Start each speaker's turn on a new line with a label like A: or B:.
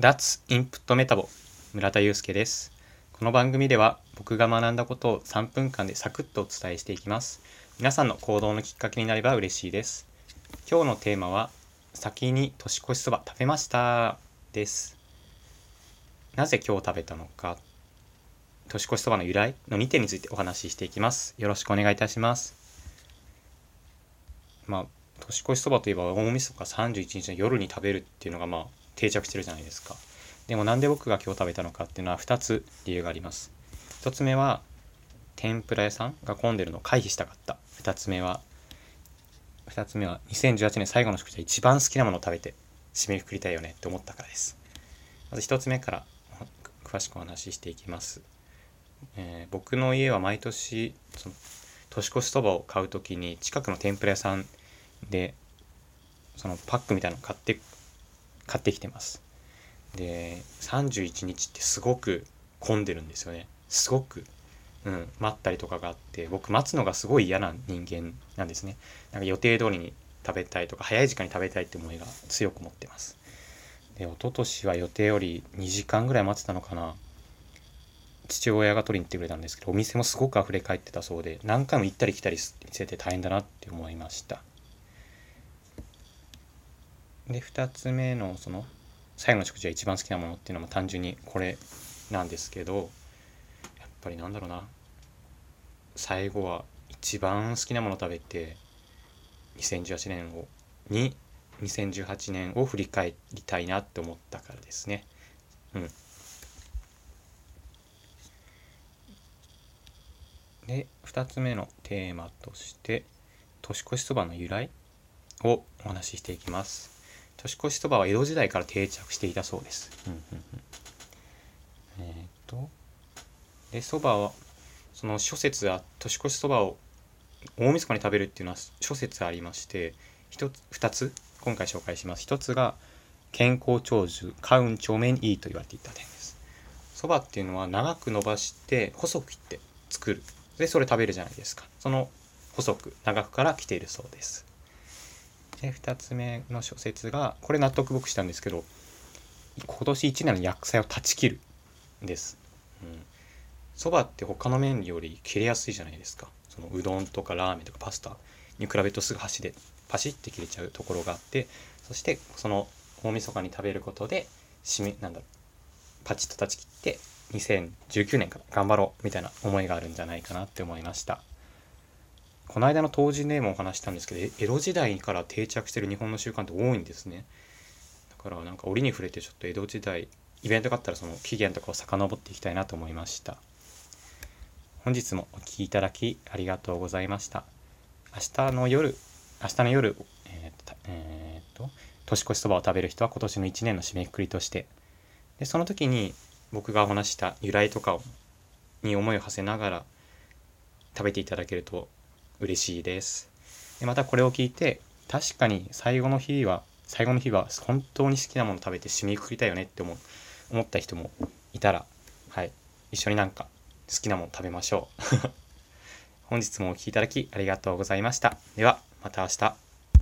A: 脱インプットメタボ村田祐介です。この番組では僕が学んだことを3分間でサクッとお伝えしていきます。皆さんの行動のきっかけになれば嬉しいです。今日のテーマは先に年越しそば食べました。です。なぜ今日食べたのか。年越しそばの由来の2点についてお話ししていきます。よろしくお願いいたします。まあ年越しそばといえば大晦日31日の夜に食べるっていうのがまあ定着してるじゃないですか。でもなんで僕が今日食べたのかっていうのは2つ理由があります。1つ目は天ぷら屋さんが混んでるのを回避したかった。2つ目は2つ目は2018年最後の食事は一番好きなものを食べて締めくくりたいよねって思ったからです。まず1つ目から詳しくお話ししていきます、えー、僕の家は毎年その年越しそばを買う時に近くの天ぷら屋さんでそのパックみたいなのを買って買ってきてます。で31日ってすごく混んでるんですよね。すごく、うん、待ったりとかがあって僕待つのがすごい嫌な人間なんですね。なんか予定通りに食べたいとか早い時間に食べたいって思いが強く持ってます。で一昨年は予定より2時間ぐらい待ってたのかな。父親が取りに行ってくれたんですけどお店もすごく溢れ返ってたそうで何回も行ったり来たりしてて大変だなって思いました。で2つ目のその最後の食事が一番好きなものっていうのも単純にこれなんですけどやっぱりなんだろうな。最後は一番好きなもの食べて2018年をに2018年を振り返りたいなって思ったからですね。うん。で2つ目のテーマとして年越しそばの由来をお話ししていきます。年越しそばは江戸時代から定着していたそうです。うんうんうん、えっ、とでそばはその諸説は年越しそばを大晦日に食べるっていうのは諸説ありまして1つ2つ今回紹介します。1つが健康長寿家運長命にいいと言われていた点です。そばっていうのは長く伸ばして細く切って作る。でそれ食べるじゃないですか。その細く長くから来ているそうです。で2つ目の諸説がこれ納得僕したんですけど今年1年の薬剤を断ち切るです。そば、うん、って他の麺より切れやすいじゃないですか。そのうどんとかラーメンとかパスタに比べるとすぐ箸でパシッて切れちゃうところがあってそしてその大晦日に食べることで締めなんだろうパチッと断ち切って2019年から頑張ろうみたいな思いがあるんじゃないかなって思いました。この間の当時ネームを話したんですけど江戸時代から定着してる日本の習慣って多いんですね。だからなんか折に触れてちょっと江戸時代イベントがあったらその起源とかを遡っていきたいなと思いました。本日もお聴きいただきありがとうございました。明日の夜明日の夜えー、えー、と年越しそばを食べる人は今年の1年の締めくくりとして。でその時に僕がお話した由来とかをに思いを馳せながら食べていただけると嬉しいです。でまたこれを聞いて確かに最後の日は最後の日は本当に好きなもの食べて締めくくりたいよねって思思った人もいたらはい一緒になんか好きなもの食べましょう。本日もお聴きいただきありがとうございました。ではまた明日。